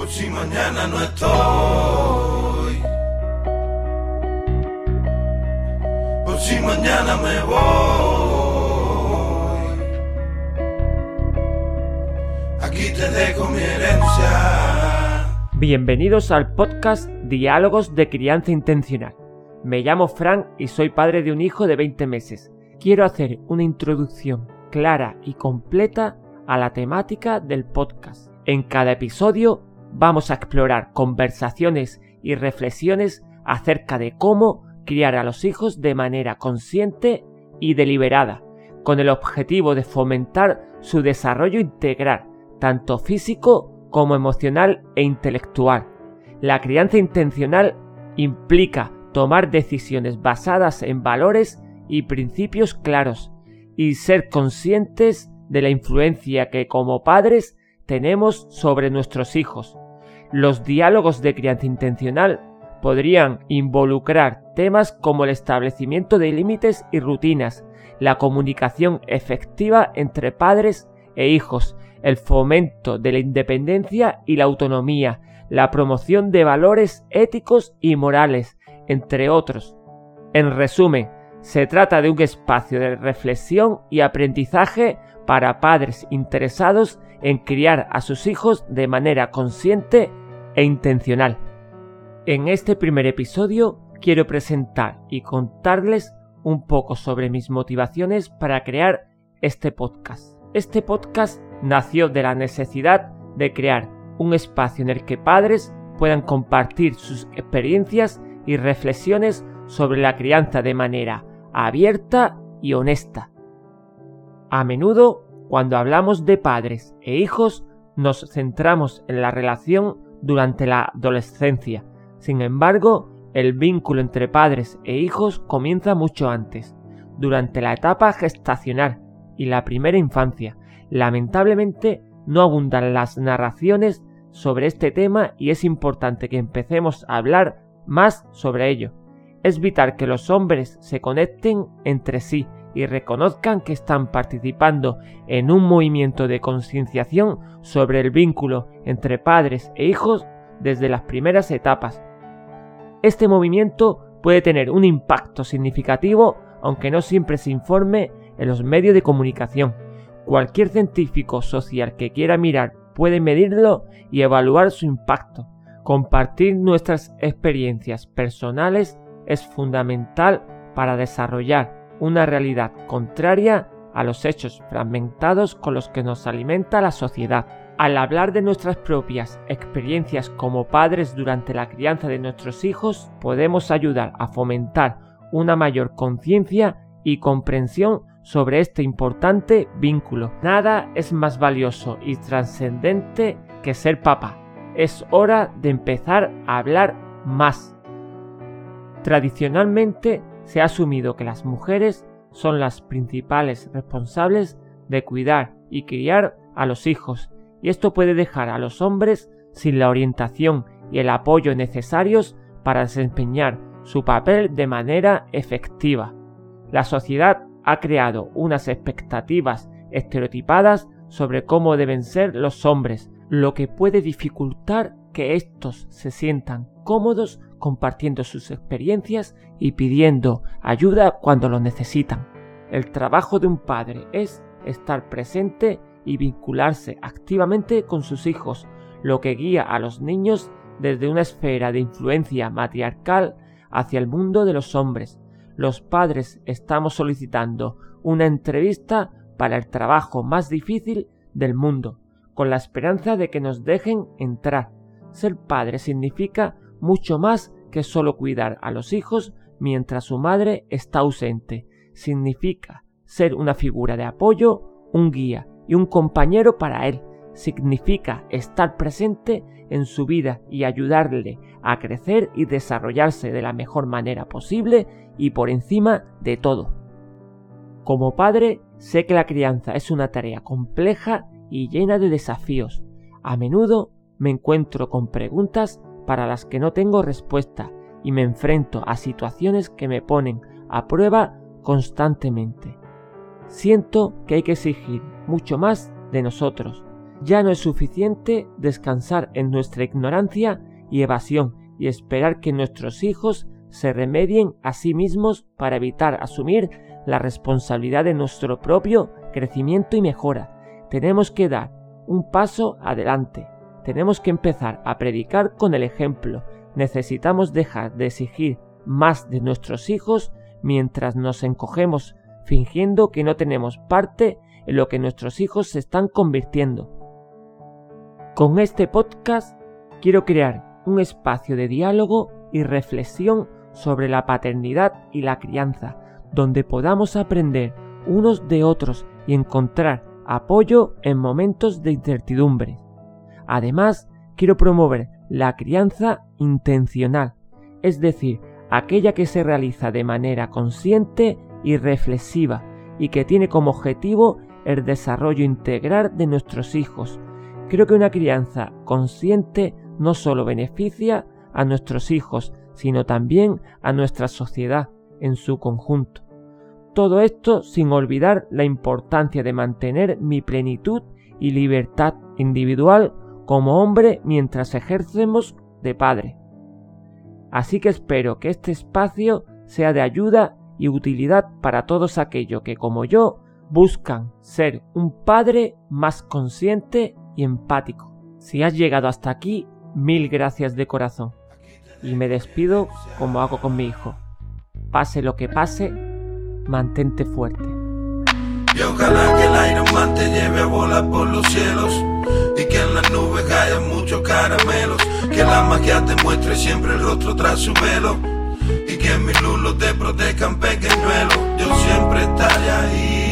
Por si mañana no estoy. Por si mañana me voy. Aquí te dejo mi herencia. Bienvenidos al podcast Diálogos de Crianza Intencional. Me llamo Frank y soy padre de un hijo de 20 meses. Quiero hacer una introducción clara y completa a la temática del podcast. En cada episodio vamos a explorar conversaciones y reflexiones acerca de cómo criar a los hijos de manera consciente y deliberada, con el objetivo de fomentar su desarrollo integral, tanto físico como emocional e intelectual. La crianza intencional implica tomar decisiones basadas en valores y principios claros y ser conscientes de la influencia que como padres tenemos sobre nuestros hijos. Los diálogos de crianza intencional podrían involucrar temas como el establecimiento de límites y rutinas, la comunicación efectiva entre padres e hijos, el fomento de la independencia y la autonomía, la promoción de valores éticos y morales, entre otros. En resumen, se trata de un espacio de reflexión y aprendizaje para padres interesados en criar a sus hijos de manera consciente e intencional. En este primer episodio quiero presentar y contarles un poco sobre mis motivaciones para crear este podcast. Este podcast nació de la necesidad de crear un espacio en el que padres puedan compartir sus experiencias y reflexiones sobre la crianza de manera abierta y honesta. A menudo, cuando hablamos de padres e hijos, nos centramos en la relación durante la adolescencia. Sin embargo, el vínculo entre padres e hijos comienza mucho antes, durante la etapa gestacional y la primera infancia. Lamentablemente, no abundan las narraciones sobre este tema y es importante que empecemos a hablar más sobre ello. Es vital que los hombres se conecten entre sí y reconozcan que están participando en un movimiento de concienciación sobre el vínculo entre padres e hijos desde las primeras etapas. Este movimiento puede tener un impacto significativo aunque no siempre se informe en los medios de comunicación. Cualquier científico social que quiera mirar puede medirlo y evaluar su impacto. Compartir nuestras experiencias personales es fundamental para desarrollar una realidad contraria a los hechos fragmentados con los que nos alimenta la sociedad. Al hablar de nuestras propias experiencias como padres durante la crianza de nuestros hijos, podemos ayudar a fomentar una mayor conciencia y comprensión sobre este importante vínculo. Nada es más valioso y trascendente que ser papá. Es hora de empezar a hablar más. Tradicionalmente se ha asumido que las mujeres son las principales responsables de cuidar y criar a los hijos, y esto puede dejar a los hombres sin la orientación y el apoyo necesarios para desempeñar su papel de manera efectiva. La sociedad ha creado unas expectativas estereotipadas sobre cómo deben ser los hombres, lo que puede dificultar que éstos se sientan cómodos compartiendo sus experiencias y pidiendo ayuda cuando lo necesitan. El trabajo de un padre es estar presente y vincularse activamente con sus hijos, lo que guía a los niños desde una esfera de influencia matriarcal hacia el mundo de los hombres. Los padres estamos solicitando una entrevista para el trabajo más difícil del mundo, con la esperanza de que nos dejen entrar. Ser padre significa mucho más que solo cuidar a los hijos mientras su madre está ausente. Significa ser una figura de apoyo, un guía y un compañero para él. Significa estar presente en su vida y ayudarle a crecer y desarrollarse de la mejor manera posible y por encima de todo. Como padre, sé que la crianza es una tarea compleja y llena de desafíos. A menudo me encuentro con preguntas para las que no tengo respuesta y me enfrento a situaciones que me ponen a prueba constantemente. Siento que hay que exigir mucho más de nosotros. Ya no es suficiente descansar en nuestra ignorancia y evasión y esperar que nuestros hijos se remedien a sí mismos para evitar asumir la responsabilidad de nuestro propio crecimiento y mejora. Tenemos que dar un paso adelante. Tenemos que empezar a predicar con el ejemplo. Necesitamos dejar de exigir más de nuestros hijos mientras nos encogemos fingiendo que no tenemos parte en lo que nuestros hijos se están convirtiendo. Con este podcast quiero crear un espacio de diálogo y reflexión sobre la paternidad y la crianza, donde podamos aprender unos de otros y encontrar apoyo en momentos de incertidumbre. Además, quiero promover la crianza intencional, es decir, aquella que se realiza de manera consciente y reflexiva y que tiene como objetivo el desarrollo integral de nuestros hijos. Creo que una crianza consciente no solo beneficia a nuestros hijos, sino también a nuestra sociedad en su conjunto. Todo esto sin olvidar la importancia de mantener mi plenitud y libertad individual como hombre mientras ejercemos de padre. Así que espero que este espacio sea de ayuda y utilidad para todos aquellos que, como yo, buscan ser un padre más consciente y empático. Si has llegado hasta aquí, mil gracias de corazón. Y me despido como hago con mi hijo. Pase lo que pase, mantente fuerte. Y ojalá que el Iron Man te lleve a volar por los cielos y que en las nubes haya muchos caramelos. Que la magia te muestre siempre el rostro tras su velo y que mis lulos te protejan pequeñuelo. Yo siempre estaré ahí